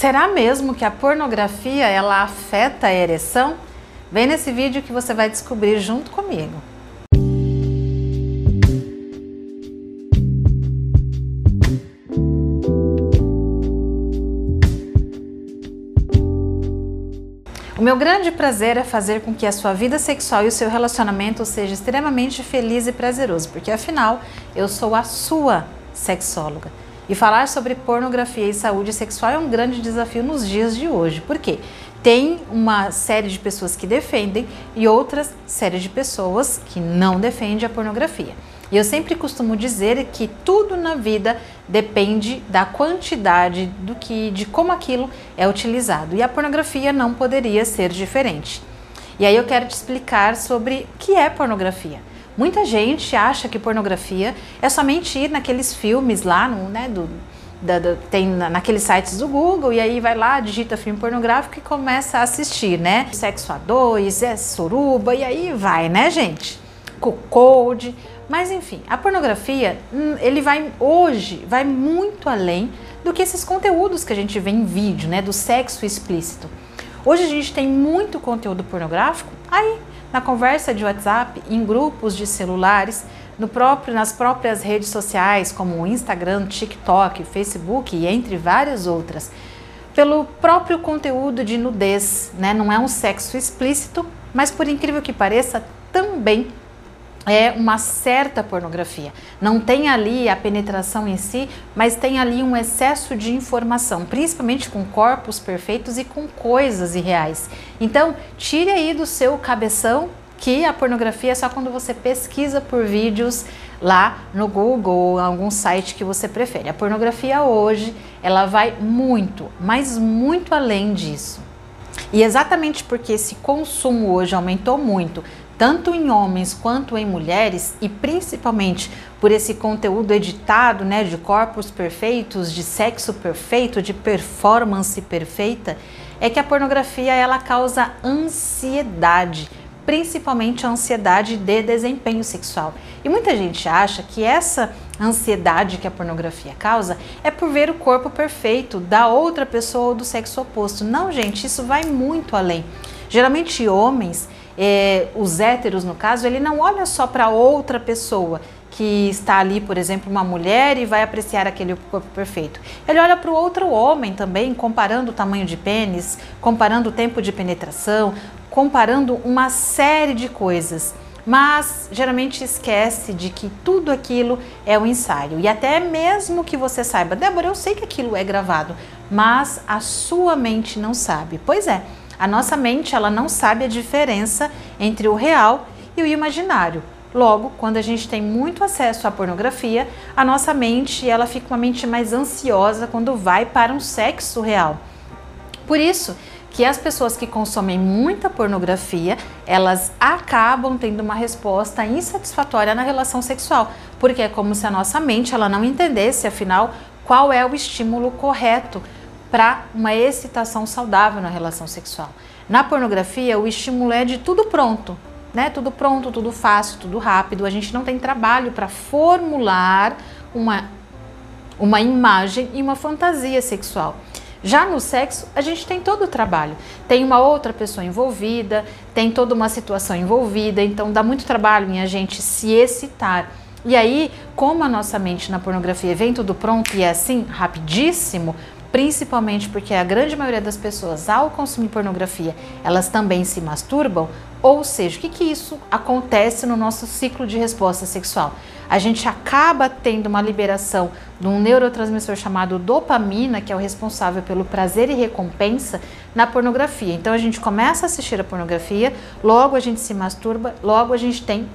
Será mesmo que a pornografia ela afeta a ereção? Vem nesse vídeo que você vai descobrir junto comigo. O meu grande prazer é fazer com que a sua vida sexual e o seu relacionamento seja extremamente feliz e prazeroso, porque afinal eu sou a sua sexóloga. E falar sobre pornografia e saúde sexual é um grande desafio nos dias de hoje. Por quê? Tem uma série de pessoas que defendem e outras série de pessoas que não defendem a pornografia. E eu sempre costumo dizer que tudo na vida depende da quantidade do que, de como aquilo é utilizado. E a pornografia não poderia ser diferente. E aí eu quero te explicar sobre o que é pornografia. Muita gente acha que pornografia é somente ir naqueles filmes lá, no, né, do, da, tem naqueles sites do Google e aí vai lá, digita filme pornográfico e começa a assistir, né? Sexo a dois, é suruba e aí vai, né, gente? Cocode. Mas enfim, a pornografia, hum, ele vai hoje, vai muito além do que esses conteúdos que a gente vê em vídeo, né? Do sexo explícito. Hoje a gente tem muito conteúdo pornográfico aí na conversa de WhatsApp, em grupos de celulares, no próprio, nas próprias redes sociais como Instagram, TikTok, Facebook e entre várias outras, pelo próprio conteúdo de nudez, né? Não é um sexo explícito, mas por incrível que pareça, também é uma certa pornografia. Não tem ali a penetração em si, mas tem ali um excesso de informação, principalmente com corpos perfeitos e com coisas irreais. Então, tire aí do seu cabeção que a pornografia é só quando você pesquisa por vídeos lá no Google ou algum site que você prefere. A pornografia hoje, ela vai muito, mas muito além disso. E exatamente porque esse consumo hoje aumentou muito, tanto em homens quanto em mulheres, e principalmente por esse conteúdo editado, né, de corpos perfeitos, de sexo perfeito, de performance perfeita, é que a pornografia ela causa ansiedade, principalmente a ansiedade de desempenho sexual. E muita gente acha que essa ansiedade que a pornografia causa é por ver o corpo perfeito da outra pessoa ou do sexo oposto. Não, gente, isso vai muito além. Geralmente homens é, os héteros, no caso, ele não olha só para outra pessoa que está ali, por exemplo, uma mulher e vai apreciar aquele corpo perfeito. Ele olha para o outro homem também, comparando o tamanho de pênis, comparando o tempo de penetração, comparando uma série de coisas. Mas geralmente esquece de que tudo aquilo é um ensaio. E até mesmo que você saiba, Débora, eu sei que aquilo é gravado, mas a sua mente não sabe. Pois é, a nossa mente ela não sabe a diferença entre o real e o imaginário. Logo, quando a gente tem muito acesso à pornografia, a nossa mente ela fica uma mente mais ansiosa quando vai para um sexo real. Por isso que as pessoas que consomem muita pornografia, elas acabam tendo uma resposta insatisfatória na relação sexual, porque é como se a nossa mente ela não entendesse, afinal, qual é o estímulo correto para uma excitação saudável na relação sexual. Na pornografia, o estímulo é de tudo pronto, né? Tudo pronto, tudo fácil, tudo rápido. A gente não tem trabalho para formular uma, uma imagem e uma fantasia sexual. Já no sexo, a gente tem todo o trabalho. Tem uma outra pessoa envolvida, tem toda uma situação envolvida, então dá muito trabalho em a gente se excitar. E aí, como a nossa mente na pornografia vem tudo pronto e é assim, rapidíssimo, principalmente porque a grande maioria das pessoas, ao consumir pornografia, elas também se masturbam, ou seja, o que, que isso acontece no nosso ciclo de resposta sexual? A gente acaba tendo uma liberação de um neurotransmissor chamado dopamina, que é o responsável pelo prazer e recompensa na pornografia. Então a gente começa a assistir a pornografia, logo a gente se masturba, logo a gente tem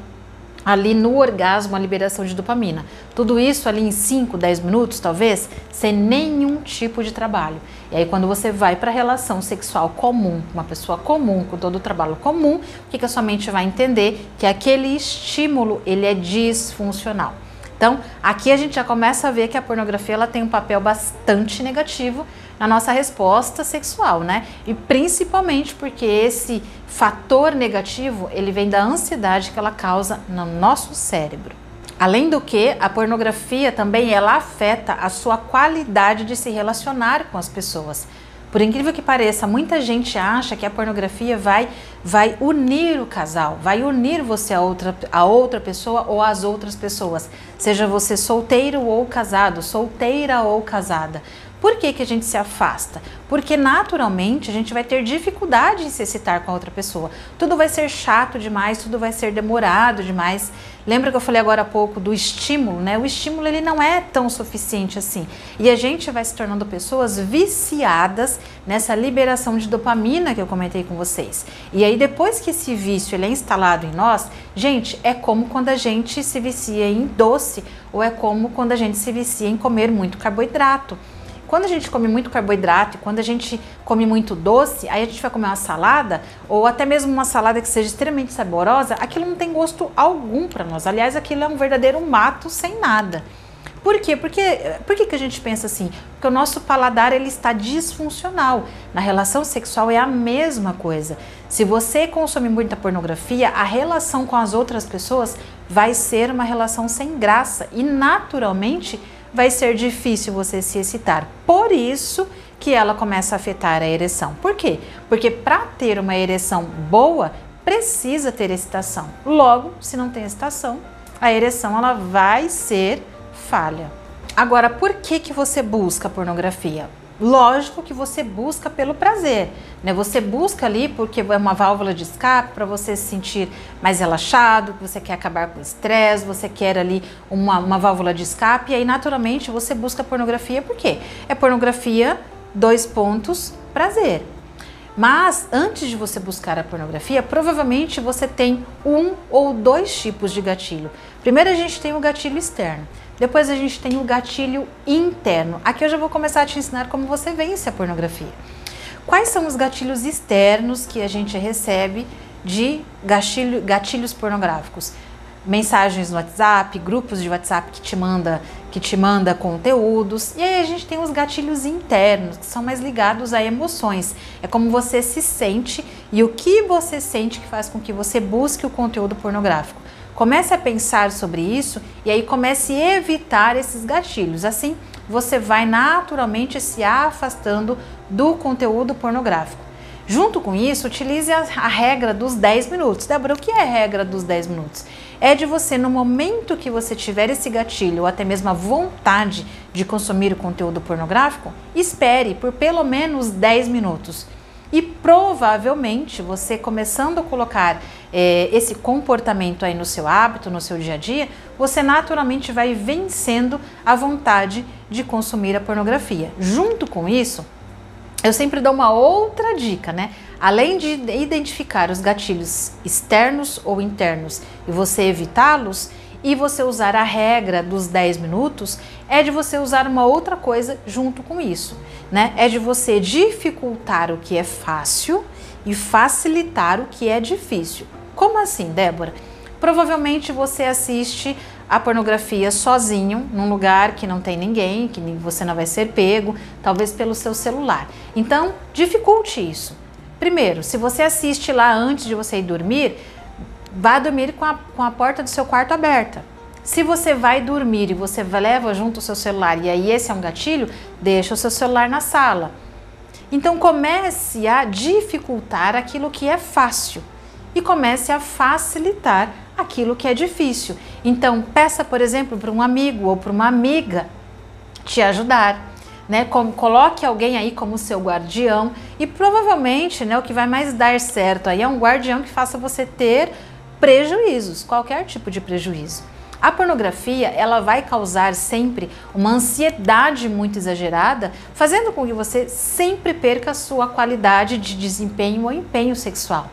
ali no orgasmo a liberação de dopamina. Tudo isso ali em 5, 10 minutos, talvez, sem nenhum tipo de trabalho. E aí quando você vai para a relação sexual comum, uma pessoa comum, com todo o trabalho comum, o que, que a sua mente vai entender? Que aquele estímulo, ele é disfuncional. Então, aqui a gente já começa a ver que a pornografia ela tem um papel bastante negativo na nossa resposta sexual, né? E principalmente porque esse fator negativo, ele vem da ansiedade que ela causa no nosso cérebro. Além do que, a pornografia também ela afeta a sua qualidade de se relacionar com as pessoas. Por incrível que pareça, muita gente acha que a pornografia vai vai unir o casal, vai unir você a outra, a outra pessoa ou as outras pessoas, seja você solteiro ou casado, solteira ou casada. Por que, que a gente se afasta? Porque naturalmente a gente vai ter dificuldade em se excitar com a outra pessoa. Tudo vai ser chato demais, tudo vai ser demorado demais. Lembra que eu falei agora há pouco do estímulo, né? O estímulo ele não é tão suficiente assim. E a gente vai se tornando pessoas viciadas nessa liberação de dopamina que eu comentei com vocês. E aí depois que esse vício ele é instalado em nós, gente, é como quando a gente se vicia em doce ou é como quando a gente se vicia em comer muito carboidrato. Quando a gente come muito carboidrato, quando a gente come muito doce, aí a gente vai comer uma salada, ou até mesmo uma salada que seja extremamente saborosa, aquilo não tem gosto algum para nós. Aliás, aquilo é um verdadeiro mato sem nada. Por quê? Porque, por que, que a gente pensa assim? Porque o nosso paladar ele está disfuncional. Na relação sexual é a mesma coisa. Se você consome muita pornografia, a relação com as outras pessoas vai ser uma relação sem graça e naturalmente vai ser difícil você se excitar. Por isso que ela começa a afetar a ereção. Por quê? Porque para ter uma ereção boa, precisa ter excitação. Logo, se não tem excitação, a ereção ela vai ser falha. Agora, por que que você busca pornografia? Lógico que você busca pelo prazer, né? Você busca ali porque é uma válvula de escape para você se sentir mais relaxado, você quer acabar com o estresse, você quer ali uma, uma válvula de escape e aí naturalmente você busca pornografia por quê? É pornografia, dois pontos, prazer. Mas antes de você buscar a pornografia, provavelmente você tem um ou dois tipos de gatilho. Primeiro a gente tem o gatilho externo. Depois a gente tem o gatilho interno. Aqui eu já vou começar a te ensinar como você vence a pornografia. Quais são os gatilhos externos que a gente recebe de gatilho, gatilhos pornográficos? Mensagens no WhatsApp, grupos de WhatsApp que te manda que te manda conteúdos. E aí a gente tem os gatilhos internos, que são mais ligados a emoções. É como você se sente e o que você sente que faz com que você busque o conteúdo pornográfico. Comece a pensar sobre isso e aí comece a evitar esses gatilhos. Assim, você vai naturalmente se afastando do conteúdo pornográfico. Junto com isso, utilize a, a, regra dos 10 minutos. Débora, o que é a regra dos 10 minutos? É de você, no momento que você tiver esse gatilho ou até mesmo a vontade de consumir o conteúdo pornográfico, espere por pelo menos 10 minutos. Provavelmente você começando a colocar é, esse comportamento aí no seu hábito, no seu dia a dia, você naturalmente vai vencendo a vontade de consumir a pornografia. Junto com isso, eu sempre dou uma outra dica, né? Além de identificar os gatilhos externos ou internos e você evitá-los, e você usar a regra dos 10 minutos, é de você usar uma outra coisa junto com isso, né? É de você dificultar o que é fácil e facilitar o que é difícil. Como assim, Débora? Provavelmente você assiste a pornografia sozinho, num lugar que não tem ninguém, que você não vai ser pego, talvez pelo seu celular. Então, dificulte isso. Primeiro, se você assiste lá antes de você ir dormir, vá dormir com a, com a porta do seu quarto aberta. Se você vai dormir e você leva junto o seu celular e aí esse é um gatilho, deixa o seu celular na sala. Então comece a dificultar aquilo que é fácil e comece a facilitar aquilo que é difícil. Então peça, por exemplo, para um amigo ou para uma amiga te ajudar. Né, coloque alguém aí como seu guardião e provavelmente né, o que vai mais dar certo aí é um guardião que faça você ter prejuízos, qualquer tipo de prejuízo. A pornografia, ela vai causar sempre uma ansiedade muito exagerada, fazendo com que você sempre perca a sua qualidade de desempenho ou empenho sexual.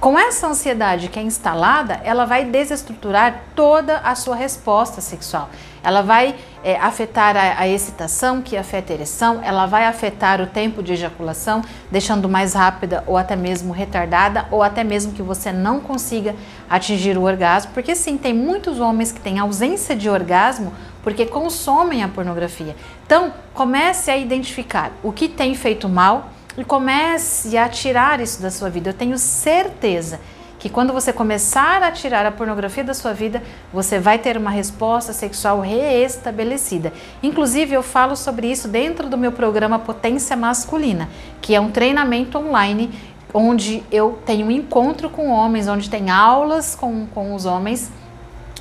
Com essa ansiedade que é instalada, ela vai desestruturar toda a sua resposta sexual. Ela vai é, afetar a, a, excitação, que afeta a ereção, ela vai afetar o tempo de ejaculação, deixando mais rápida ou até mesmo retardada, ou até mesmo que você não consiga atingir o orgasmo, porque sim, tem muitos homens que têm ausência de orgasmo porque consomem a pornografia. Então, comece a identificar o que tem feito mal e comece a tirar isso da sua vida. Eu tenho certeza que quando você começar a tirar a pornografia da sua vida, você vai ter uma resposta sexual reestabelecida. Inclusive, eu falo sobre isso dentro do meu programa Potência Masculina, que é um treinamento online onde eu tenho um encontro com homens, onde tem aulas com, com os homens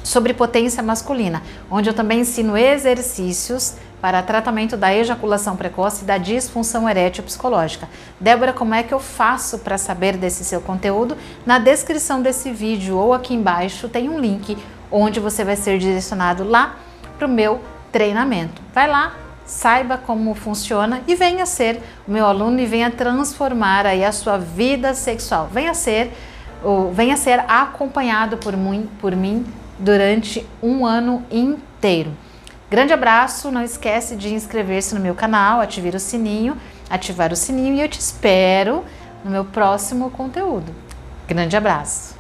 sobre potência masculina, onde eu também ensino exercícios para tratamento da ejaculação precoce e da disfunção erétil psicológica. Débora, como é que eu faço para saber desse seu conteúdo? Na descrição desse vídeo ou aqui embaixo tem um link onde você vai ser direcionado lá para o meu treinamento. Vai lá, saiba como funciona e venha ser o meu aluno e venha transformar aí a sua vida sexual. Venha ser, ou venha ser acompanhado por mim, por mim durante um ano inteiro. Grande abraço, não esquece de inscrever-se no meu canal, ativar o sininho, ativar o sininho e eu te espero no meu próximo conteúdo. Grande abraço.